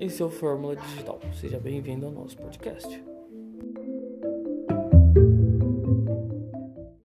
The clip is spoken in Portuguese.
Esse é o Fórmula Digital. Seja bem-vindo ao nosso podcast.